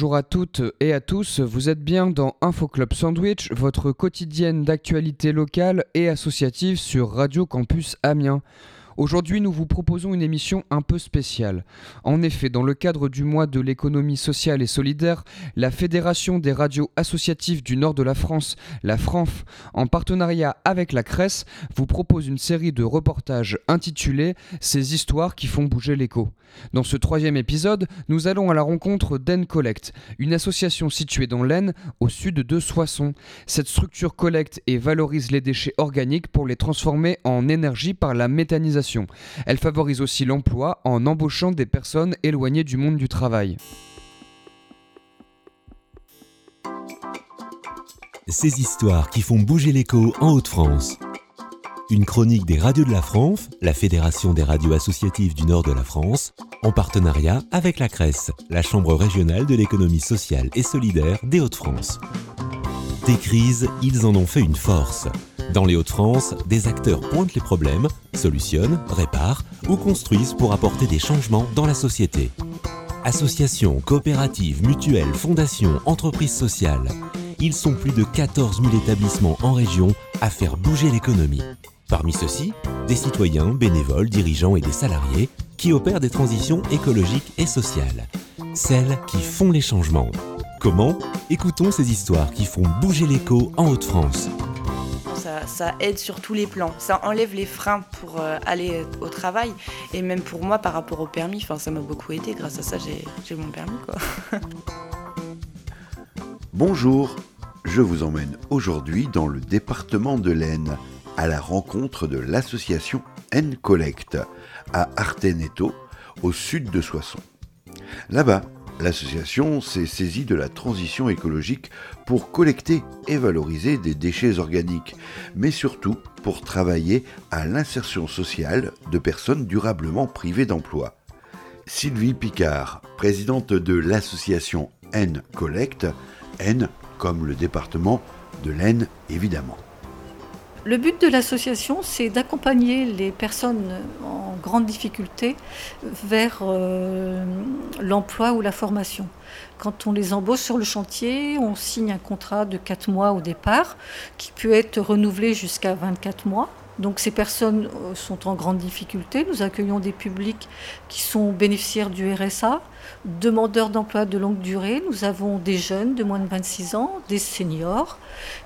Bonjour à toutes et à tous, vous êtes bien dans Info Club Sandwich, votre quotidienne d'actualité locale et associative sur Radio Campus Amiens. Aujourd'hui, nous vous proposons une émission un peu spéciale. En effet, dans le cadre du mois de l'économie sociale et solidaire, la Fédération des radios associatives du nord de la France, la FRANF, en partenariat avec la CRES, vous propose une série de reportages intitulés Ces histoires qui font bouger l'écho. Dans ce troisième épisode, nous allons à la rencontre d'En Collect, une association située dans l'Aisne, au sud de Soissons. Cette structure collecte et valorise les déchets organiques pour les transformer en énergie par la méthanisation. Elle favorise aussi l'emploi en embauchant des personnes éloignées du monde du travail. Ces histoires qui font bouger l'écho en Haute-France. Une chronique des radios de la France, la Fédération des radios associatives du nord de la France, en partenariat avec la CRES, la Chambre régionale de l'économie sociale et solidaire des Hauts-de-France. Des crises, ils en ont fait une force. Dans les Hauts-de-France, des acteurs pointent les problèmes, solutionnent, réparent ou construisent pour apporter des changements dans la société. Associations, coopératives, mutuelles, fondations, entreprises sociales. Ils sont plus de 14 000 établissements en région à faire bouger l'économie. Parmi ceux-ci, des citoyens, bénévoles, dirigeants et des salariés qui opèrent des transitions écologiques et sociales. Celles qui font les changements. Comment? Écoutons ces histoires qui font bouger l'écho en Haute-France. Ça, aide sur tous les plans. Ça enlève les freins pour euh, aller au travail. Et même pour moi, par rapport au permis, ça m'a beaucoup aidé. Grâce à ça, j'ai mon permis. Bonjour, je vous emmène aujourd'hui dans le département de l'Aisne à la rencontre de l'association N-Collect à Arteneto, au sud de Soissons. Là-bas, l'association s'est saisie de la transition écologique pour collecter et valoriser des déchets organiques, mais surtout pour travailler à l'insertion sociale de personnes durablement privées d'emploi. Sylvie Picard, présidente de l'association N-Collect, N comme le département de l'Aisne évidemment. Le but de l'association, c'est d'accompagner les personnes en grande difficulté vers euh, l'emploi ou la formation. Quand on les embauche sur le chantier, on signe un contrat de 4 mois au départ, qui peut être renouvelé jusqu'à 24 mois. Donc ces personnes euh, sont en grande difficulté. Nous accueillons des publics qui sont bénéficiaires du RSA, demandeurs d'emploi de longue durée. Nous avons des jeunes de moins de 26 ans, des seniors,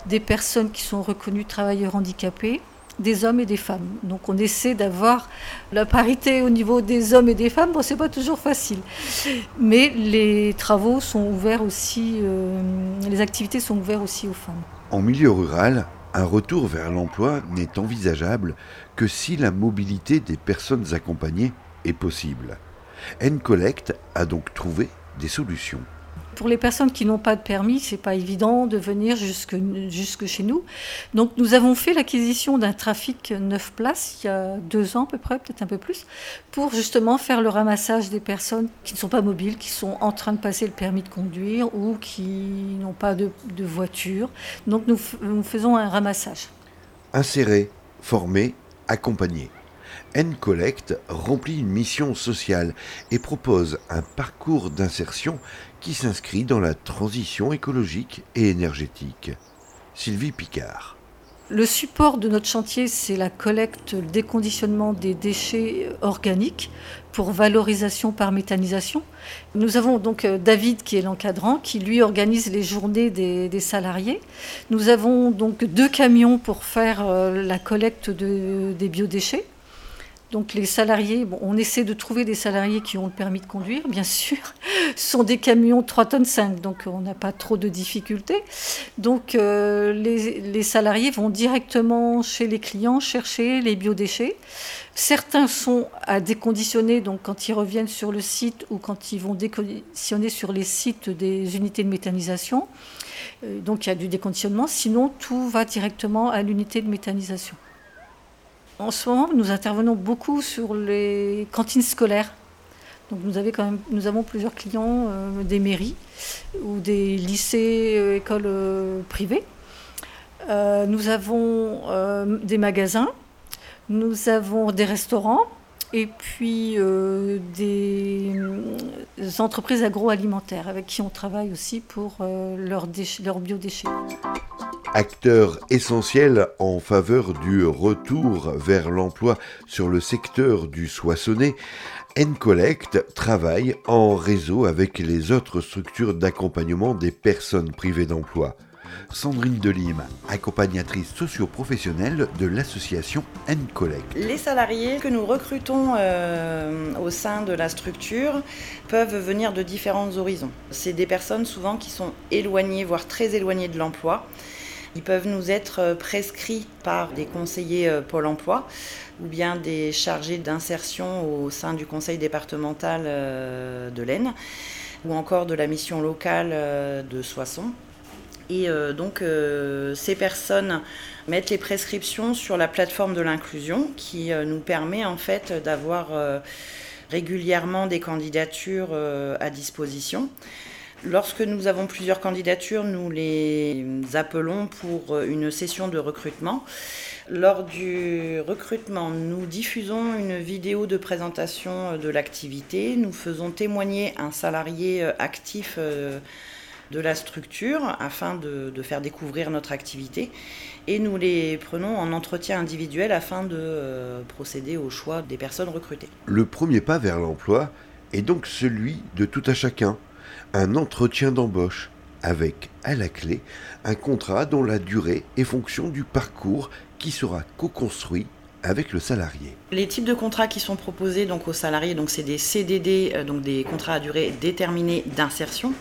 des personnes qui sont reconnues travailleurs handicapés, des hommes et des femmes. Donc on essaie d'avoir la parité au niveau des hommes et des femmes. Bon, c'est pas toujours facile, mais les travaux sont ouverts aussi, euh, les activités sont ouvertes aussi aux femmes. En milieu rural, un retour vers l'emploi n'est envisageable que si la mobilité des personnes accompagnées est possible. N-Collect a donc trouvé des solutions. Pour les personnes qui n'ont pas de permis, c'est pas évident de venir jusque, jusque chez nous. Donc nous avons fait l'acquisition d'un trafic 9 places il y a deux ans à peu près, peut-être un peu plus, pour justement faire le ramassage des personnes qui ne sont pas mobiles, qui sont en train de passer le permis de conduire ou qui n'ont pas de, voiture. Donc nous, nous faisons un ramassage. Insérer, former, accompagner. N-Collect remplit une mission sociale et propose un parcours d'insertion qui s'inscrit dans la transition écologique et énergétique. Sylvie Picard. Le support de notre chantier, c'est la collecte, le déconditionnement des déchets organiques pour valorisation par méthanisation. Nous avons donc euh, David qui est l'encadrant, qui lui organise les journées des, salariés. Nous avons donc deux camions pour faire euh, la collecte des biodéchets. Donc les salariés, on essaie de trouver des salariés qui ont le permis de conduire, bien sûr. Ce sont des camions 3 tonnes 5, donc on n'a pas trop de difficultés. Donc euh, les, salariés vont directement chez les clients chercher les biodéchets. Certains sont à déconditionner, donc quand ils reviennent sur le site ou quand ils vont déconditionner sur les sites des unités de méthanisation. Euh, donc il y a du déconditionnement, sinon tout va directement à l'unité de méthanisation. En ce moment, nous intervenons beaucoup sur les cantines scolaires. Donc nous, avons plusieurs clients euh, des mairies ou des lycées, euh, écoles euh, privées. nous avons des magasins, nous avons des restaurants, et puis des entreprises agroalimentaires avec qui on travaille aussi pour leurs, leurs biodéchets. Acteur essentiel en faveur du retour vers l'emploi sur le secteur du soissonné, N-Collect travaille en réseau avec les autres structures d'accompagnement des personnes privées d'emploi. Sandrine Delim, accompagnatrice socio-professionnelle de l'association N-Collect. Les salariés que nous recrutons euh, au sein de la structure peuvent venir de différents horizons. C'est des personnes souvent qui sont éloignées, voire très éloignées de l'emploi. Ils peuvent nous être euh, prescrits par des conseillers euh, Pôle emploi ou bien des chargés d'insertion au sein du conseil départemental euh, de l'Aisne ou encore de la mission locale de Soissons. Et donc ces personnes mettent les prescriptions sur la plateforme de l'inclusion qui nous permet en fait d'avoir régulièrement des candidatures à disposition. Lorsque nous avons plusieurs candidatures, nous les appelons pour une session de recrutement. Lors du recrutement, nous diffusons une vidéo de présentation de l'activité. Nous faisons témoigner un salarié actif euh, de la structure afin de, faire découvrir notre activité. Et nous les prenons en entretien individuel afin de euh, procéder au choix des personnes recrutées. Le premier pas vers l'emploi est donc celui de tout à chacun un entretien d'embauche avec à la clé un contrat dont la durée est fonction du parcours qui sera co-construit avec le salarié. Les types de contrats qui sont proposés donc aux salariés, donc c'est des CDD, euh, donc des contrats à durée déterminée d'insertion.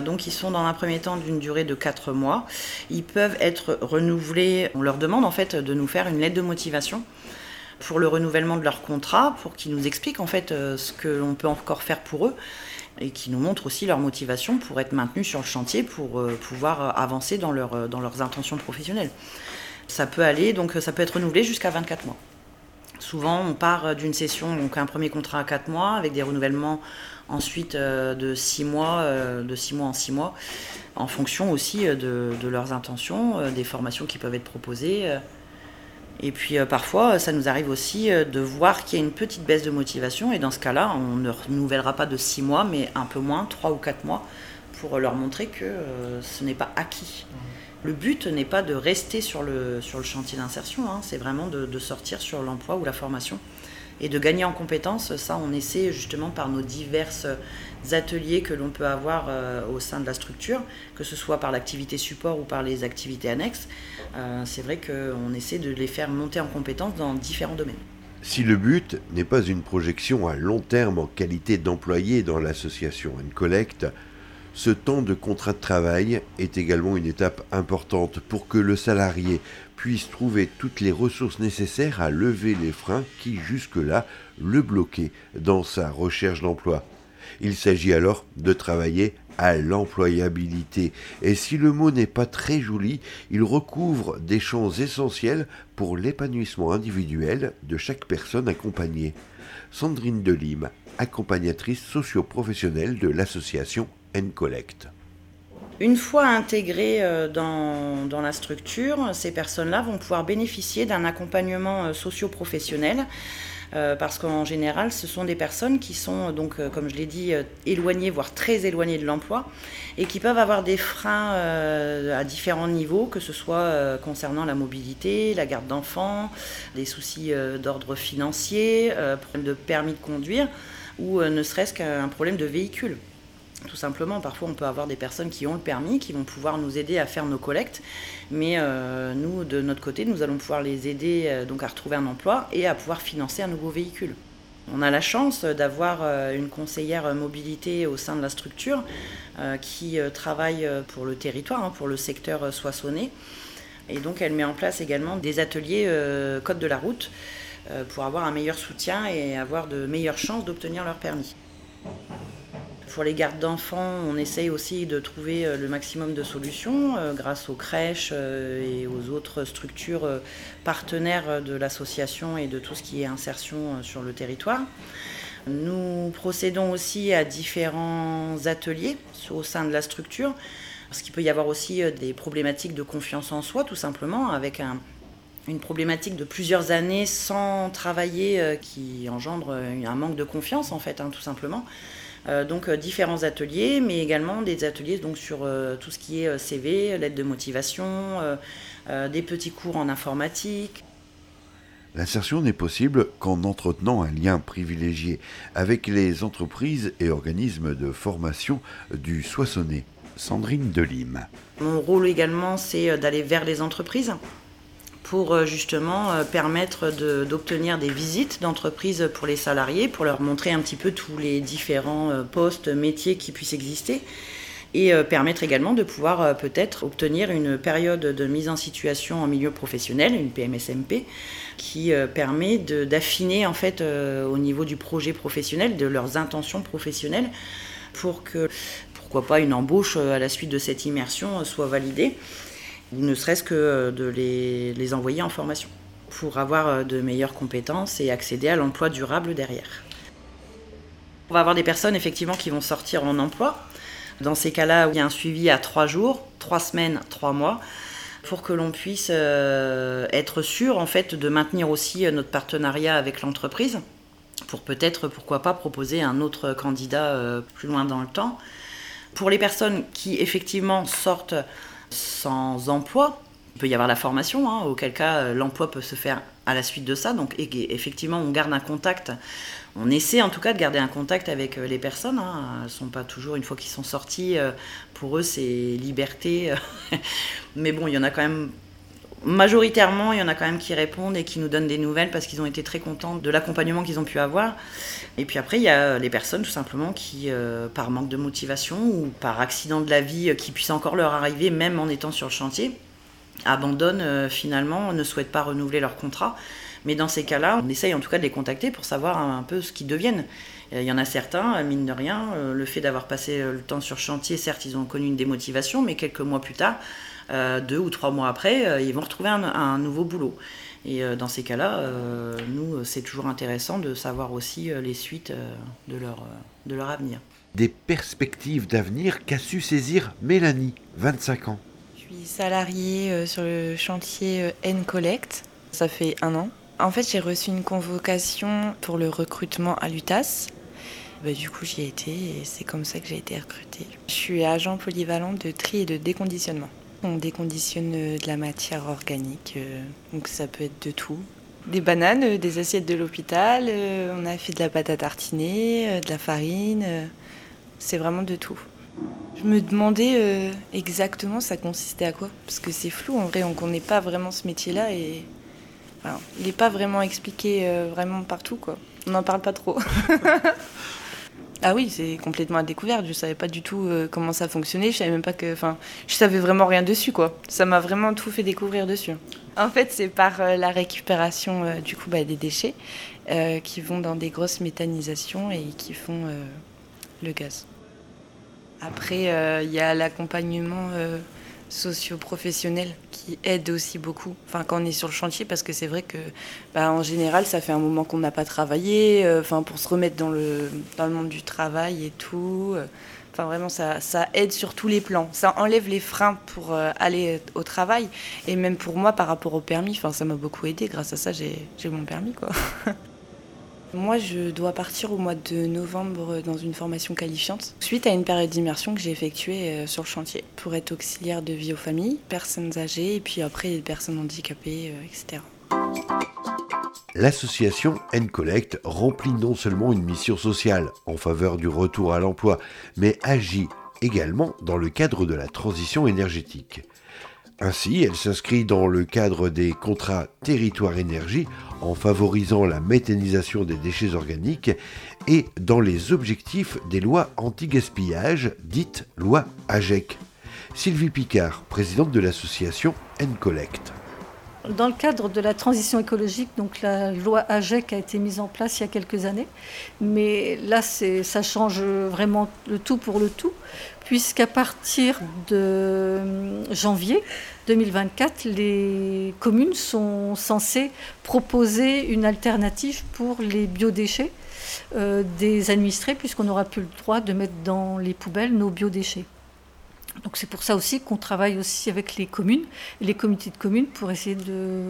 Donc ils sont dans un premier temps d'une durée de 4 mois. Ils peuvent être renouvelés. On leur demande en fait de nous faire une lettre de motivation pour le renouvellement de leur contrat, pour qu'ils nous expliquent en fait euh, ce que l'on peut encore faire pour eux et qui nous montrent aussi leur motivation pour être maintenus sur le chantier, pour euh, pouvoir euh, avancer dans, leur, euh, dans leurs intentions professionnelles. Ça peut aller, donc ça peut être renouvelé jusqu'à 24 mois. Souvent, on part d'une session, donc un premier contrat à 4 mois, avec des renouvellements ensuite de 6 mois, de 6 mois en 6 mois, en fonction aussi de leurs intentions, des formations qui peuvent être proposées. Et puis euh, parfois, ça nous arrive aussi euh, de voir qu'il y a une petite baisse de motivation. Et dans ce cas-là, on ne renouvellera pas de 6 mois, mais un peu moins, 3 ou 4 mois, pour leur montrer que euh, ce n'est pas acquis. Mmh. Le but n'est pas de rester sur le, sur le chantier d'insertion, hein. c'est vraiment de, de, sortir sur l'emploi ou la formation et de gagner en compétences. Ça, on essaie justement par nos diverses ateliers que l'on peut avoir euh, au sein de la structure, que ce soit par l'activité support ou par les activités annexes. Euh, c'est vrai qu'on essaie de les faire monter en compétences dans différents domaines. Si le but n'est pas une projection à long terme en qualité d'employé dans l'association N-Collect, ce temps de contrat de travail est également une étape importante pour que le salarié puisse trouver toutes les ressources nécessaires à lever les freins qui jusque-là le bloquaient dans sa recherche d'emploi. Il s'agit alors de travailler à l'employabilité. Et si le mot n'est pas très joli, il recouvre des champs essentiels pour l'épanouissement individuel de chaque personne accompagnée. Sandrine Delim, accompagnatrice socio-professionnelle de l'association N-Collect. Une fois intégrées euh, dans, la structure, ces personnes-là vont pouvoir bénéficier d'un accompagnement euh, socio-professionnel. Euh, parce qu'en général, ce sont des personnes qui sont, donc, comme je l'ai dit, éloignées, voire très éloignées de l'emploi, et qui peuvent avoir des freins à différents niveaux, que ce soit concernant la mobilité, la garde d'enfants, des soucis d'ordre financier, problème de permis de conduire, ou ne serait-ce qu'un problème de véhicule. Tout simplement, parfois on peut avoir des personnes qui ont le permis, qui vont pouvoir nous aider à faire nos collectes, mais euh, nous, de notre côté, nous allons pouvoir les aider euh, à retrouver un emploi et à pouvoir financer un nouveau véhicule. On a la chance d'avoir euh, une conseillère mobilité au sein de la structure qui travaille pour le territoire, hein, pour le secteur soissonné. Et donc elle met en place également des ateliers code de la route pour avoir un meilleur soutien et avoir de meilleures chances d'obtenir leur permis. Pour les gardes d'enfants, on essaye aussi de trouver euh, le maximum de solutions euh, grâce aux crèches euh, et aux autres structures partenaires de l'association et de tout ce qui est insertion sur le territoire. Nous procédons aussi à différents ateliers au sein de la structure, parce qu'il peut y avoir aussi des problématiques de confiance en soi, tout simplement, avec un, une problématique de plusieurs années sans travailler qui engendre un manque de confiance en fait, hein, tout simplement. Euh, donc différents ateliers, mais également des ateliers donc, sur tout ce qui est CV, l'aide de motivation, des petits cours en informatique. L'insertion n'est possible qu'en entretenant un lien privilégié avec les entreprises et organismes de formation du Soissonnais. Sandrine Delim. Mon rôle également, c'est d'aller vers les entreprises pour euh, justement euh, permettre d'obtenir des visites d'entreprises pour les salariés, pour leur montrer un petit peu tous les différents euh, postes, métiers qui puissent exister et permettre également de pouvoir peut-être obtenir une période de mise en situation en milieu professionnel, une PMSMP, qui permet d'affiner en fait au niveau du projet professionnel, de leurs intentions professionnelles, pour que pourquoi pas une embauche à la suite de cette immersion soit validée ne serait-ce que euh, de les, envoyer en formation pour avoir euh, de meilleures compétences et accéder à l'emploi durable derrière. On va avoir des personnes effectivement qui vont sortir en emploi. Dans ces cas-là, il y a un suivi à trois jours, trois semaines, trois mois, pour que l'on puisse euh, être sûr en fait de maintenir aussi notre partenariat avec l'entreprise, pour peut-être, pourquoi pas, proposer un autre candidat plus loin dans le temps. Pour les personnes qui effectivement sortent sans emploi. Il peut y avoir la formation, hein, auquel cas euh, l'emploi peut se faire à la suite de ça. Donc effectivement, on garde un contact. On essaie en tout cas de garder un contact avec euh, les personnes. Hein. Elles ne sont pas toujours, une fois qu'ils sont sortis, euh, pour eux c'est liberté. Mais bon, il y en a quand même majoritairement, il y en a quand même qui répondent et qui nous donnent des nouvelles parce qu'ils ont été très contents de l'accompagnement qu'ils ont pu avoir. Et puis après, il y a les personnes tout simplement qui, euh, par manque de motivation ou par accident de la vie euh, qui puisse encore leur arriver, même en étant sur le chantier, abandonnent euh, finalement, ne souhaitent pas renouveler leur contrat. Mais dans ces cas-là, on essaye en tout cas de les contacter pour savoir un peu ce qu'ils deviennent. Il y en a certains, mine de rien, le fait d'avoir passé le temps sur chantier, certes, ils ont connu une démotivation, mais quelques mois plus tard, deux ou trois mois après, ils vont retrouver un nouveau boulot. Et euh, dans ces cas-là, euh, nous, c'est toujours intéressant de savoir aussi euh, les suites de leur, de leur avenir. Des perspectives d'avenir qu'a su saisir Mélanie, 25 ans? Je suis salariée sur le chantier N-Collect. Ça fait un an. En fait, j'ai reçu une convocation pour le recrutement à l'UTAS. Bah, du coup, j'y ai été et c'est comme ça que j'ai été recrutée. Je suis agent polyvalent de tri et de déconditionnement. On déconditionne euh, de la matière organique, euh, donc ça peut être de tout. Des bananes, euh, des assiettes de l'hôpital, on a fait de la pâte à tartiner, de la farine, c'est vraiment de tout. Je me demandais exactement ça consistait à quoi, parce que c'est flou en vrai, on ne connaît pas vraiment ce métier-là et il n'est pas vraiment expliqué vraiment partout quoi. On n'en parle pas trop. Ah oui, c'est complètement à découvert. Je savais pas du tout euh, comment ça fonctionnait. Je savais même pas que, enfin, je savais vraiment rien dessus, quoi. Ça m'a vraiment tout fait découvrir dessus. En fait, c'est par euh, la récupération euh, du coup bah, des déchets qui vont dans des grosses méthanisations et qui font le gaz. Après, il y a l'accompagnement socio-professionnels qui aident aussi beaucoup. Enfin, quand on est sur le chantier, parce que c'est vrai que, bah, en général, ça fait un moment qu'on n'a pas travaillé. Euh, enfin, pour se remettre dans le dans le monde du travail et tout. Euh, enfin, vraiment, ça, ça aide sur tous les plans. Ça enlève les freins pour euh, aller au travail. Et même pour moi, par rapport au permis, enfin, ça m'a beaucoup aidé. Grâce à ça, j'ai mon permis, quoi. Moi, je dois partir au mois de novembre dans une formation qualifiante, suite à une période d'immersion que j'ai effectuée euh, sur le chantier, pour être auxiliaire de vie aux familles, personnes âgées, et puis après les personnes handicapées, euh, etc. L'association N-Collect remplit non seulement une mission sociale en faveur du retour à l'emploi, mais agit également dans le cadre de la transition énergétique. Ainsi, elle s'inscrit dans le cadre des contrats territoire énergie en favorisant la méthanisation des déchets organiques et dans les objectifs des lois anti-gaspillage, dites loi AGEC. Sylvie Picard, présidente de l'association N-Collect. Dans le cadre de la transition écologique, donc la loi AGEC a été mise en place il y a quelques années, mais là ça change vraiment le tout pour le tout, puisqu'à partir de janvier 2024, les communes sont censées proposer une alternative pour les biodéchets euh, des administrés, puisqu'on n'aura plus le droit de mettre dans les poubelles nos biodéchets. Donc c'est pour ça aussi qu'on travaille aussi avec les communes et les comités de communes pour essayer de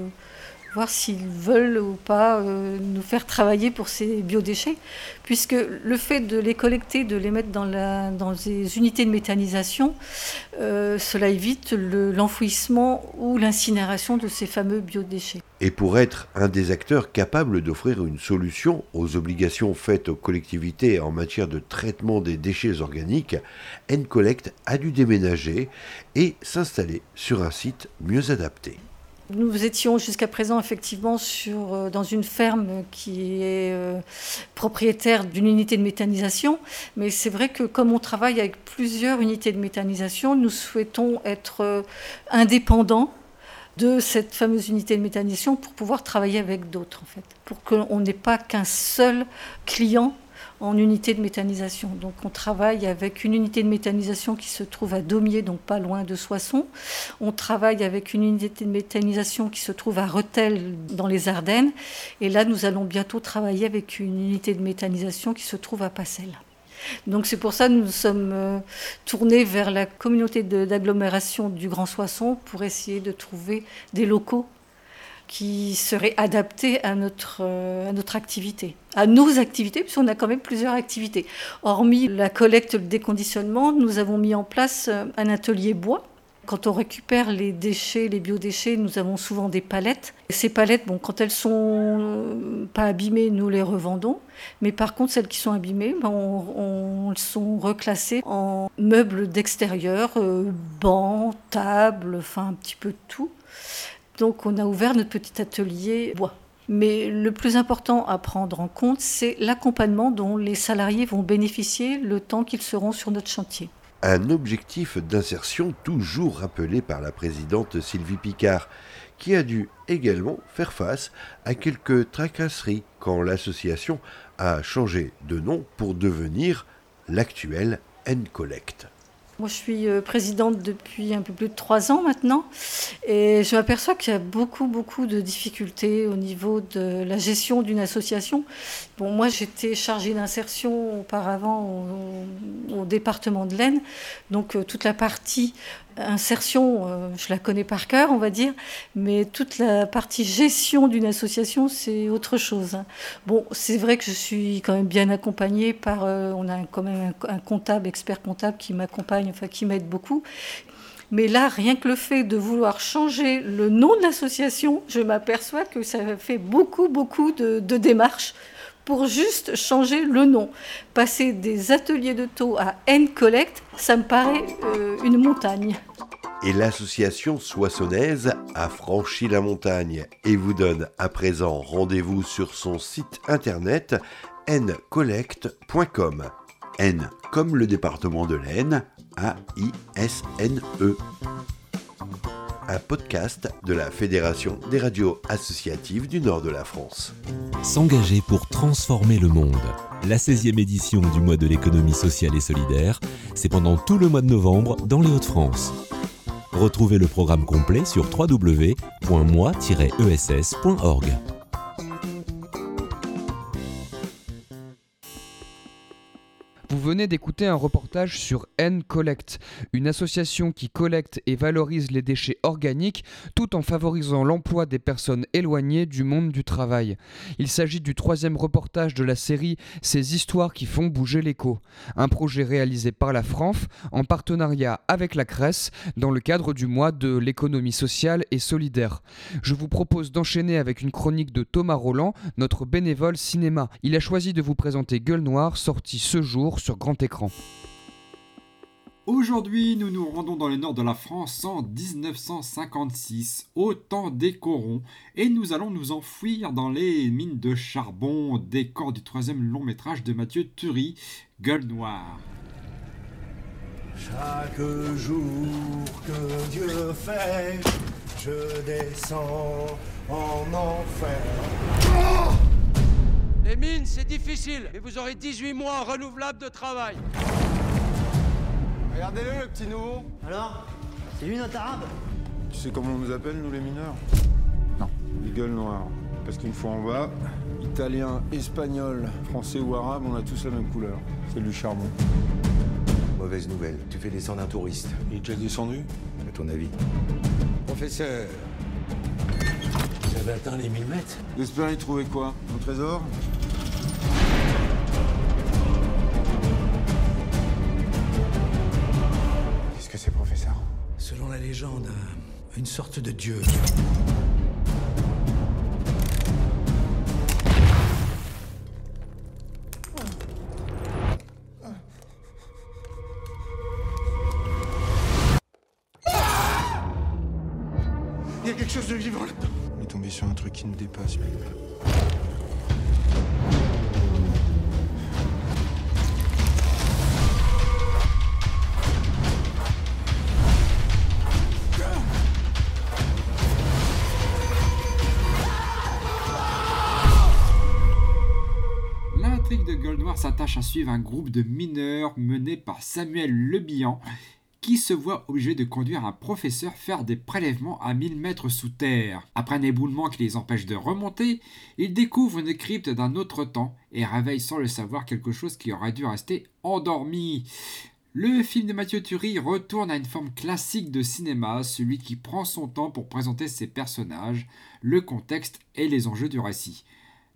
voir s'ils veulent ou pas euh, nous faire travailler pour ces biodéchets, puisque le fait de les collecter, de les mettre dans, la, dans les unités de méthanisation, euh, cela évite l'enfouissement ou l'incinération de ces fameux biodéchets. Et pour être un des acteurs capables d'offrir une solution aux obligations faites aux collectivités en matière de traitement des déchets organiques, N-Collect a dû déménager et s'installer sur un site mieux adapté. Nous étions jusqu'à présent effectivement sur, euh, dans une ferme qui est euh, propriétaire d'une unité de méthanisation, mais c'est vrai que comme on travaille avec plusieurs unités de méthanisation, nous souhaitons être euh, indépendants de cette fameuse unité de méthanisation pour pouvoir travailler avec d'autres en fait, pour qu'on n'ait pas qu'un seul client en unité de méthanisation. Donc on travaille avec une unité de méthanisation qui se trouve à Daumier, donc pas loin de Soissons. On travaille avec une unité de méthanisation qui se trouve à Rethel, dans les Ardennes. Et là, nous allons bientôt travailler avec une unité de méthanisation qui se trouve à Passel. Donc c'est pour ça que nous sommes euh, tournés vers la communauté d'agglomération du Grand Soissons pour essayer de trouver des locaux qui serait adapté à notre, euh, à notre activité, à nos activités, puisqu'on a quand même plusieurs activités. Hormis la collecte, le déconditionnement, nous avons mis en place euh, un atelier bois. Quand on récupère les déchets, les biodéchets, nous avons souvent des palettes. ces palettes, bon, quand elles sont euh, pas abîmées, nous les revendons. Mais par contre, celles qui sont abîmées, ben, on, on, sont reclassées en meubles d'extérieur, bancs, tables, enfin un petit peu tout. Donc on a ouvert notre petit atelier bois. Mais le plus important à prendre en compte, c'est l'accompagnement dont les salariés vont bénéficier le temps qu'ils seront sur notre chantier. Un objectif d'insertion toujours rappelé par la présidente Sylvie Picard, qui a dû également faire face à quelques tracasseries quand l'association a changé de nom pour devenir l'actuel N-Collect. Moi, je suis euh, présidente depuis un peu plus de trois ans maintenant. Et je m'aperçois qu'il y a beaucoup, beaucoup de difficultés au niveau de la gestion d'une association. Bon, moi, j'étais chargée d'insertion auparavant au, département de l'Aisne. Donc, euh, toute la partie insertion, euh, je la connais par cœur, on va dire, mais toute la partie gestion d'une association, c'est autre chose. Bon, c'est vrai que je suis quand même bien accompagnée par, euh, on a quand même un, comptable, expert comptable qui m'accompagne, enfin qui m'aide beaucoup. Mais là, rien que le fait de vouloir changer le nom de l'association, je m'aperçois que ça fait beaucoup, beaucoup de, de démarches pour juste changer le nom. Passer des ateliers de taux à N-Collect, ça me paraît euh, une montagne. Et l'association soissonnaise a franchi la montagne et vous donne à présent rendez-vous sur son site internet ncollect.com. N comme le département de l'Aisne, A-I-S-N-E un podcast de la Fédération des radios associatives du nord de la France. S'engager pour transformer le monde. La 16e édition du mois de l'économie sociale et solidaire, c'est pendant tout le mois de novembre dans les Hauts-de-France. Retrouvez le programme complet sur www.moi-ess.org. d'écouter un reportage sur N-Collect, une association qui collecte et valorise les déchets organiques tout en favorisant l'emploi des personnes éloignées du monde du travail. Il s'agit du troisième reportage de la série Ces histoires qui font bouger l'écho, un projet réalisé par la FRANF en partenariat avec la CRES dans le cadre du mois de l'économie sociale et solidaire. Je vous propose d'enchaîner avec une chronique de Thomas Roland, notre bénévole cinéma. Il a choisi de vous présenter Gueule Noire, sortie ce jour sur grand écran. Aujourd'hui, nous nous rendons dans le nord de la France en 1956, au temps des corons, et nous allons nous enfouir dans les mines de charbon, décor du troisième long métrage de Mathieu Turi, Gueule Noire. Chaque jour que Dieu fait, je descends en enfer. Les mines, c'est difficile, et vous aurez 18 mois renouvelables de travail. Regardez-le, le petit nouveau. Alors C'est lui notre arabe? Tu sais comment on nous appelle, nous les mineurs? Non. Les gueules noires. Parce qu'une fois en bas, italien, espagnol, français ou arabe, on a tous la même couleur. C'est du charbon. Mauvaise nouvelle, tu fais descendre un touriste. Il est déjà descendu? À ton avis? Professeur, vous avez atteint les 1000 mètres. Espérez y trouver quoi? Un trésor? Qu'est-ce que c'est, professeur? Selon la légende, un- une sorte de dieu. Dépasse, lui. L'intrigue de Gold Noir s'attache à suivre un groupe de mineurs mené par Samuel Lebihan qui se voit obligé de conduire un professeur faire des prélèvements à 1000 mètres sous terre. Après un éboulement qui les empêche de remonter, ils découvrent une crypte d'un autre temps et réveillent sans le savoir quelque chose qui aurait dû rester endormi. Le film de Mathieu Turi retourne à une forme classique de cinéma, celui qui prend son temps pour présenter ses personnages, le contexte et les enjeux du récit.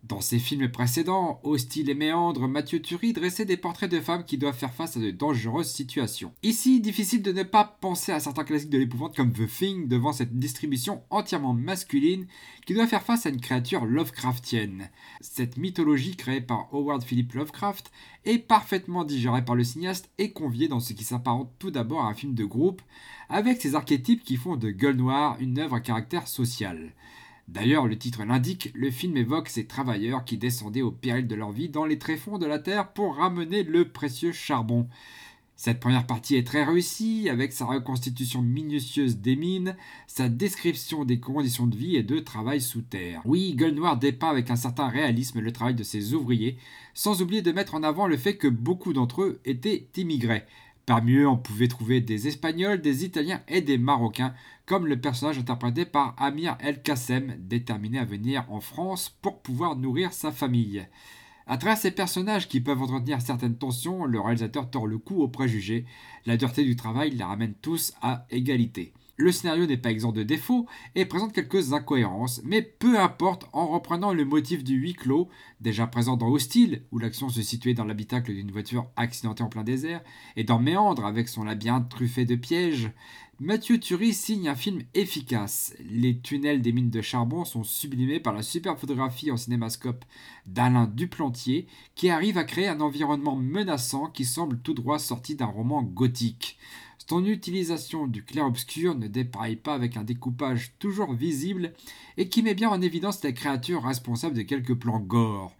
Dans ses films précédents, Hostile et Méandre, Mathieu Turi dressait des portraits de femmes qui doivent faire face à de dangereuses situations. Ici, difficile de ne pas penser à certains classiques de l'épouvante comme The Thing devant cette distribution entièrement masculine qui doit faire face à une créature Lovecraftienne. Cette mythologie créée par Howard Philip Lovecraft est parfaitement digérée par le cinéaste et conviée dans ce qui s'apparente tout d'abord à un film de groupe, avec ses archétypes qui font de Gueule Noire une œuvre à caractère social. D'ailleurs, le titre l'indique, le film évoque ces travailleurs qui descendaient au péril de leur vie dans les tréfonds de la terre pour ramener le précieux charbon. Cette première partie est très réussie, avec sa reconstitution minutieuse des mines, sa description des conditions de vie et de travail sous terre. Oui, Gueule dépeint avec un certain réalisme le travail de ses ouvriers, sans oublier de mettre en avant le fait que beaucoup d'entre eux étaient immigrés. Parmi eux, on pouvait trouver des Espagnols, des Italiens et des Marocains, comme le personnage interprété par Amir El Kassem, déterminé à venir en France pour pouvoir nourrir sa famille. À travers ces personnages qui peuvent entretenir certaines tensions, le réalisateur tord le cou aux préjugés. La dureté du travail les ramène tous à égalité. Le scénario n'est pas exempt de défauts et présente quelques incohérences, mais peu importe en reprenant le motif du huis clos, déjà présent dans Hostile, où l'action se situait dans l'habitacle d'une voiture accidentée en plein désert, et dans Méandre avec son labyrinthe truffé de pièges, Mathieu Turi signe un film efficace. Les tunnels des mines de charbon sont sublimés par la superbe photographie en cinémascope d'Alain Duplantier, qui arrive à créer un environnement menaçant qui semble tout droit sorti d'un roman gothique. Son utilisation du clair-obscur ne dépareille pas avec un découpage toujours visible et qui met bien en évidence les créatures responsables de quelques plans gore.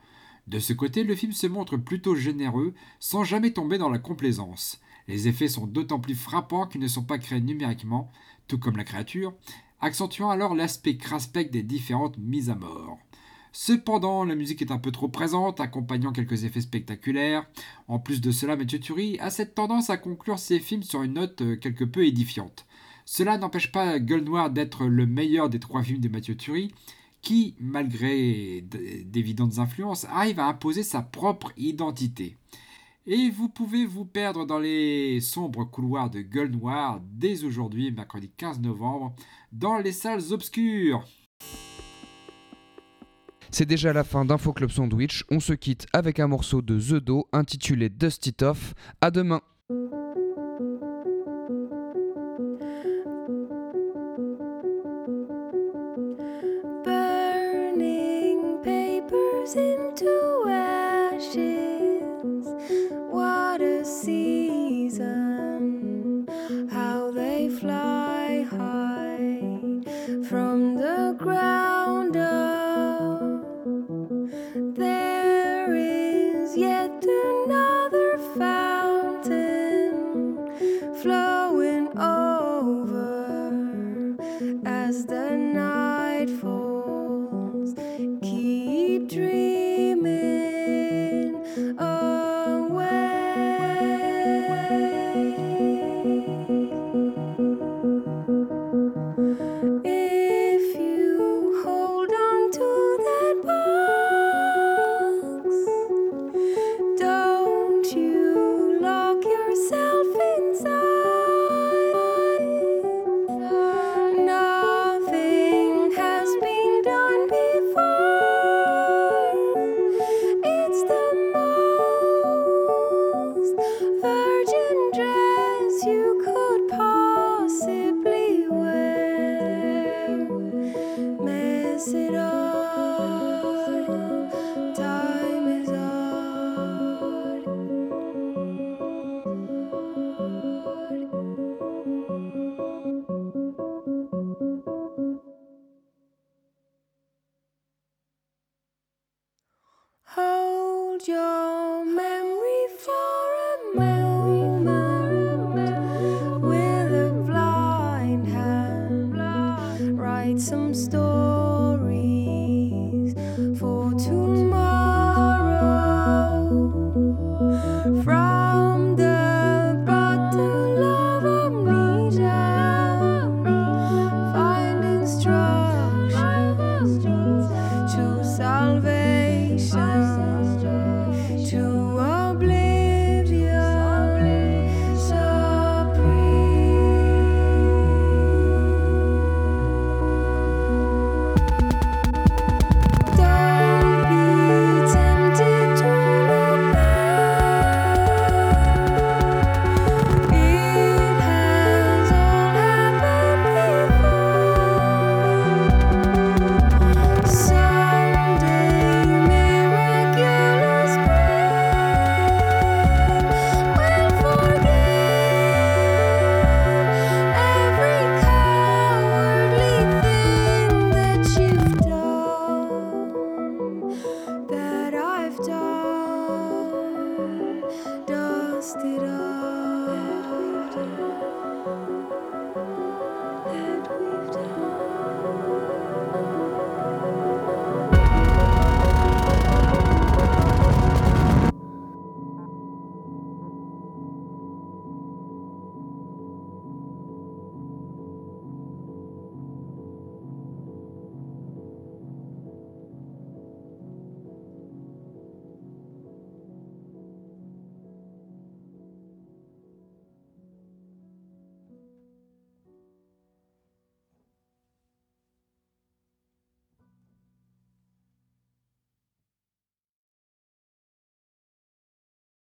De ce côté, le film se montre plutôt généreux sans jamais tomber dans la complaisance. Les effets sont d'autant plus frappants qu'ils ne sont pas créés numériquement, tout comme la créature, accentuant alors l'aspect craspec des différentes mises à mort. Cependant, la musique est un peu trop présente, accompagnant quelques effets spectaculaires. En plus de cela, Mathieu Turi a cette tendance à conclure ses films sur une note euh, quelque peu édifiante. Cela n'empêche pas Gueule Noire d'être le meilleur des trois films de Mathieu Turi, qui, malgré d'évidentes influences, arrive à imposer sa propre identité. Et vous pouvez vous perdre dans les sombres couloirs de Gueule Noire dès aujourd'hui, mercredi 15 novembre, dans les salles obscures. C'est déjà la fin d'Info Club Sandwich. On se quitte avec un morceau de The Do intitulé Dust It Off. À demain. Burning papers into ashes. What a season. How they fly high